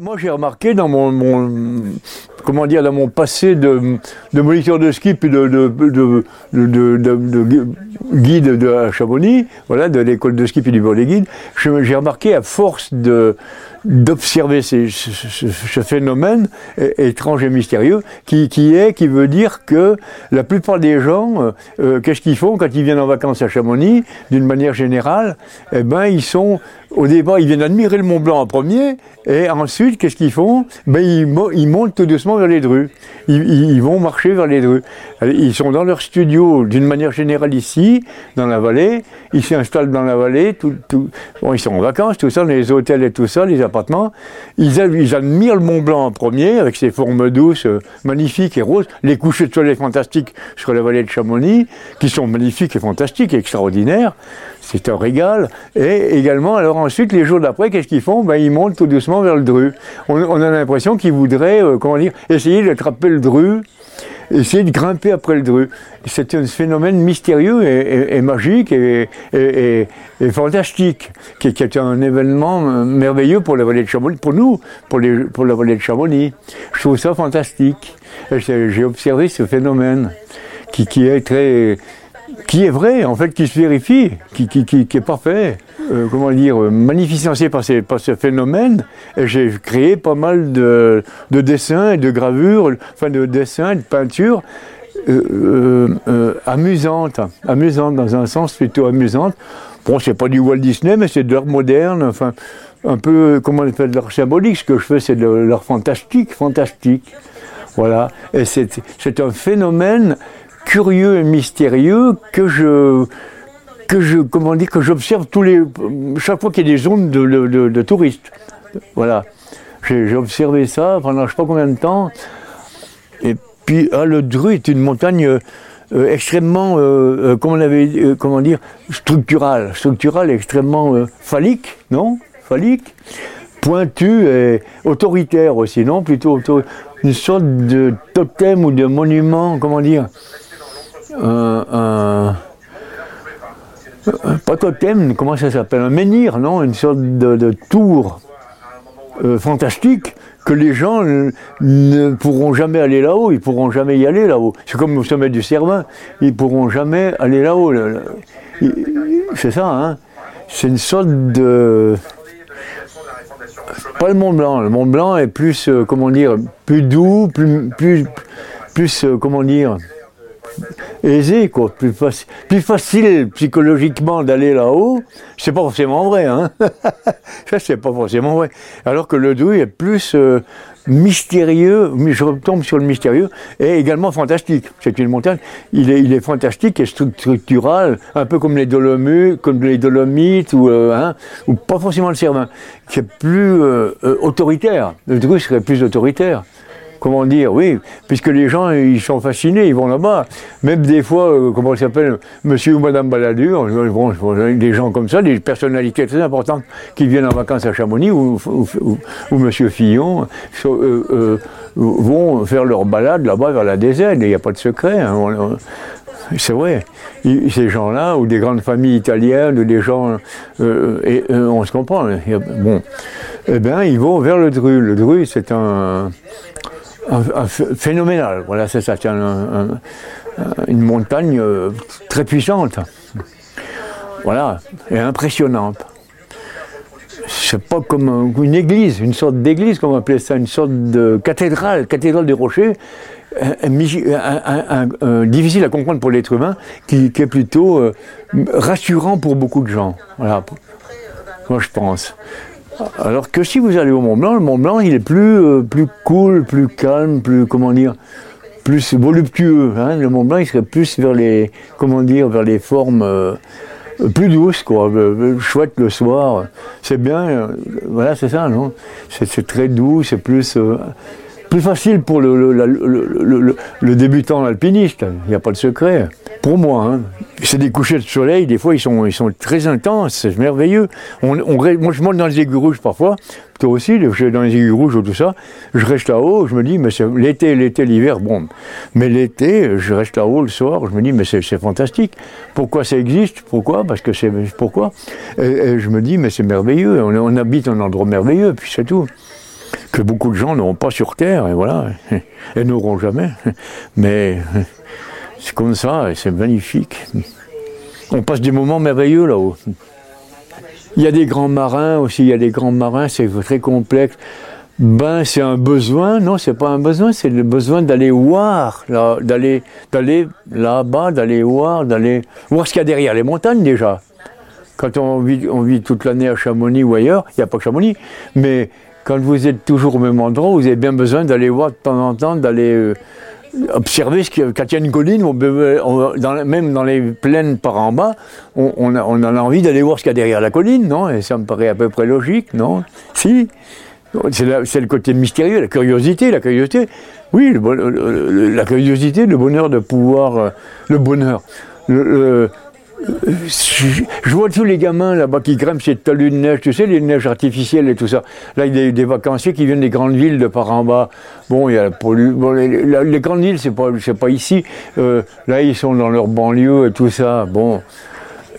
Moi, j'ai remarqué dans mon, mon- comment dire, dans mon passé de, de moniteur de ski puis de, de, de, de- de- de- de gu- guide de Chamonix, voilà, de l'école de ski puis du bureau des guides, j'ai remarqué à force de d'observer ce, phénomène étrange et mystérieux qui, qui est, qui veut dire que la plupart des gens, euh, euh, qu'est-ce qu'ils font quand ils viennent en vacances à Chamonix, d'une manière générale, eh ben ils sont au départ, ils viennent admirer le Mont Blanc en premier, et ensuite, qu'est-ce qu'ils font? Ben, ils, ils montent tout doucement vers les drues. Ils, vont marcher vers les drues. Ils sont dans leur studio, d'une manière générale ici, dans la vallée. Ils s'installent dans la vallée. Tout- bon, ils sont en vacances, tout ça, dans les hôtels et tout ça, les Ils, admirent le Mont Blanc en premier, avec ses formes douces, euh, magnifiques et roses. Les couchers de soleil fantastiques sur la vallée de Chamonix, qui sont magnifiques et fantastiques, et extraordinaires. C'est un régal. Et également, alors ensuite, les jours d'après, qu'est-ce qu'ils font? Ben, Ils montent tout doucement vers le Dru. On, on a l'impression qu'ils voudraient, euh, comment dire, essayer d'attraper le Dru, essayer de grimper après le Dru. C'est un phénomène mystérieux et, magique et, fantastique, qui, est un événement euh, merveilleux pour la vallée de Chamonix, pour nous, pour, la vallée de Chamonix. Je trouve ça fantastique. J'ai observé ce phénomène qui, est très qui est vrai, en fait, qui se vérifie, qui est parfait, euh, comment dire, euh, magnificencé par, ces- par ce phénomène. Et j'ai créé pas mal de, de dessins et de gravures, enfin de dessins et de peintures euh, euh, amusantes, amusantes dans un sens plutôt amusante. Bon, c'est pas du Walt Disney, mais c'est de l'art moderne, enfin, un peu, comment on appelle, de l'art symbolique. Ce que je fais, c'est de l'art fantastique, fantastique. Voilà. Et c'est un phénomène curieux et mystérieux que je que je comment dire que j'observe tous les chaque fois qu'il y a des zones de, de- touristes. Voilà. J'ai observé ça pendant je sais pas combien de temps. Et puis ah, le Dru est une montagne euh, euh, extrêmement euh, comment dire structurale, structurale extrêmement phallique, non? Phallique pointu et autoritaire aussi, non? Plutôt une sorte de totem ou de monument, comment dire? Pas totem, comment ça s'appelle Un menhir, non Une sorte de, tour euh, fantastique que les gens ne, pourront jamais aller là-haut, ils pourront jamais y aller là-haut. C'est comme au sommet du Cervin, ils pourront jamais aller là-haut. C'est ça, hein C'est une sorte de pas le Mont Blanc. Le Mont Blanc est plus, euh, comment dire, plus doux, plus, plus, euh, comment dire, aisé, quoi, plus, faci- plus facile psychologiquement d'aller là-haut. C'est pas forcément vrai, hein. Ça, c'est pas forcément vrai. Alors que le Doubs est plus euh, mystérieux, je retombe sur le mystérieux, et également fantastique. C'est une montagne, il est, fantastique et stru- structural, un peu comme les Dolomites, euh, hein, ou pas forcément le Cervin, qui est plus euh, autoritaire. Le Dru serait plus autoritaire. Comment dire, oui, puisque les gens, ils sont fascinés, ils vont là-bas. Même des fois, euh, comment ça s'appelle, monsieur ou madame Balladur, des gens comme ça, des personnalités très importantes qui viennent en vacances à Chamonix, ou, monsieur Fillon, euh, euh, vont faire leur balade là-bas vers la DZ, il n'y a pas de secret. hein, c'est vrai. Ces gens-là, ou des grandes familles italiennes, ou des gens, on se comprend. Bon, eh bien, ils vont vers le Dru. Le Dru, c'est un, phénoménal. Voilà, c'est ça. C'est un- un- un- une montagne euh, très puissante. Voilà, et impressionnante. C'est pas comme un- une église, une sorte d'église, comme on appelait ça, une sorte de cathédrale, cathédrale des rochers, difficile à comprendre pour l'être humain, qui, qui est plutôt euh, rassurant pour beaucoup de gens. Voilà, moi je pense. Alors que si vous allez au Mont Blanc, le Mont Blanc il est plus, euh, cool, plus calme, plus comment dire, plus voluptueux. hein. Le Mont Blanc il serait plus vers les comment vers les formes euh, plus douces quoi, euh, chouette le soir. C'est bien, voilà c'est ça non? C'est très doux, c'est plus facile pour le débutant alpiniste, il n'y a pas de secret. Pour moi, hein. c'est des couchers de soleil, des fois ils sont, ils sont très intenses, c'est merveilleux. On, moi je monte dans les aiguilles rouges parfois, toi aussi, je dans les aiguilles rouges ou tout ça, je reste là-haut, je me dis, mais l'été, l'été, l'hiver, bon. Mais l'été, je reste là-haut le soir, je me dis, mais c'est fantastique. Pourquoi ça existe? Pourquoi? Parce que c'est. Pourquoi? Et, et je me dis, mais c'est merveilleux, on, on habite un endroit merveilleux, puis c'est tout. que beaucoup de gens n'auront pas sur Terre, et voilà, et n'auront jamais. Mais c'est comme ça, c'est magnifique. On passe des moments merveilleux là-haut. Il y a des grands marins aussi, il y a des grands marins, c'est très complexe. Ben, c'est un besoin, non, c'est pas un besoin, c'est le besoin d'aller voir, d'aller, d'aller là-bas, d'aller voir, d'aller voir ce qu'il y a derrière les montagnes déjà. Quand on vit, on vit toute l'année à Chamonix ou ailleurs, il n'y a pas que Chamonix, mais quand vous êtes toujours au même endroit, vous avez bien besoin d'aller voir de temps en temps, d'aller euh, observer ce quand il y a une colline, même dans les plaines par en bas, on, a, envie d'aller voir ce qu'il y a derrière la colline, non? Et ça me paraît à peu près logique, non? Si c'est le côté mystérieux, la curiosité, la curiosité. Oui, la curiosité, le bonheur de pouvoir, euh, le bonheur. Je vois tous les gamins là-bas qui grimpent ces talus de neige, tu sais, les neiges artificielles et tout ça. Là, il y a des, vacanciers qui viennent des grandes villes de par en bas. Bon, il y a bon, les, grandes villes, c'est pas, pas ici. Euh, là, ils sont dans leur banlieue et tout ça. Bon,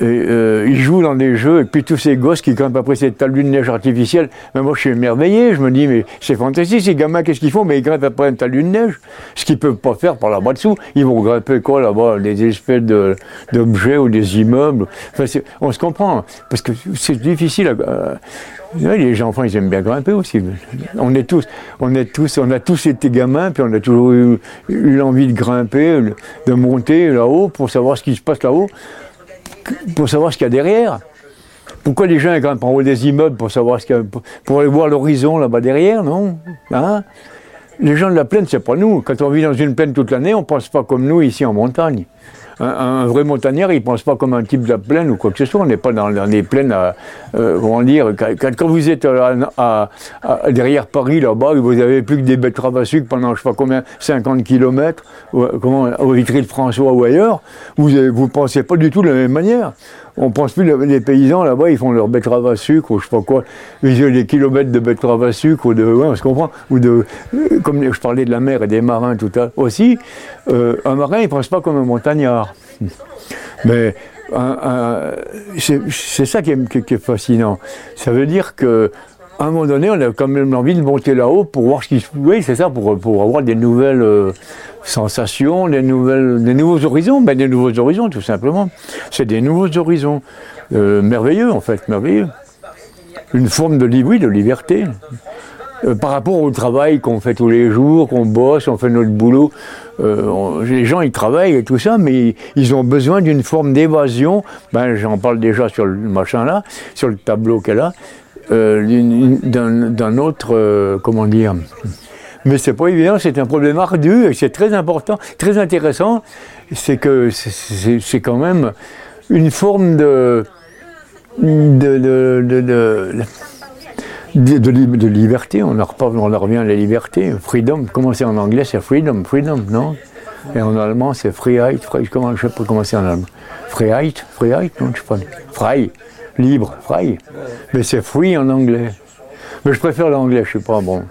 et, euh, ils jouent dans des jeux, et puis tous ces gosses qui grimpent après cette talus de neige artificielle, mais moi je suis émerveillé, je me dis, mais c'est fantastique, ces gamins, qu'est-ce qu'ils font? Mais ils grimpent après un talus de neige, ce qu'ils peuvent pas faire par là-bas dessous. Ils vont grimper quoi là-bas? Des espèces d'objets ou des immeubles. Enfin, on se comprend, parce que c'est difficile. À, les enfants, ils aiment bien grimper aussi. On est tous, on est tous, on a tous été gamins, puis on a toujours eu l'envie de grimper, de monter là-haut pour savoir ce qui se passe là-haut pour savoir ce qu'il y a derrière. Pourquoi les gens grimpent en haut des immeubles pour savoir ce qu'il y a, pour aller voir l'horizon là-bas derrière, non? Hein? Les gens de la plaine, c'est pas nous. Quand on vit dans une plaine toute l'année, on pense pas comme nous ici en montagne. Un, vrai montagnard, il ne pense pas comme un type de la plaine ou quoi que ce soit. On n'est pas dans, les plaines, à, euh, comment dire, quand, vous êtes derrière Paris, là-bas, vous avez plus que des betteraves à sucre pendant, je sais pas combien, 50 km, comment, au Vitry-le-François ou ailleurs, vous ne pensez pas du tout de la même manière. On pense plus, les paysans là-bas, ils font leur betterave à sucre, ou je sais pas quoi, ils ont des kilomètres de betterave à sucre, ou de, ouais, on se comprend, ou de, euh, comme je parlais de la mer et des marins tout à aussi, euh, un marin, il ne pense pas comme un montagnard. Mais c'est ça qui est, fascinant. Ça veut dire que à un moment donné, on a quand même envie de monter là-haut pour voir ce qui se... Oui, c'est ça, pour, pour avoir des nouvelles euh, sensations, des, nouvelles, des nouveaux horizons. Ben, des nouveaux horizons, tout simplement. C'est des nouveaux horizons. Euh, merveilleux, en fait, merveilleux. Une forme de, oui, de liberté. Euh, par rapport au travail qu'on fait tous les jours, qu'on bosse, on fait notre boulot, les gens ils travaillent et tout ça, mais ils ont besoin d'une forme d'évasion. Ben, j'en parle déjà sur le machin là, sur le tableau qu'elle a. Euh, d'un autre, euh, comment dire. Mais c'est pas évident, c'est un problème ardu et c'est très important, très intéressant. C'est que c'est quand même une forme de de, de, de, liberté. On en, on revient à la liberté. Freedom, comment en anglais C'est freedom, freedom, non? Et en allemand, c'est Freiheit. comment, je sais pas c'est en allemand. Freiheit, Freiheit, non, je sais pas. Frei libre, frei. Mais c'est free en anglais. Mais je préfère l'anglais, je sais pas, bon.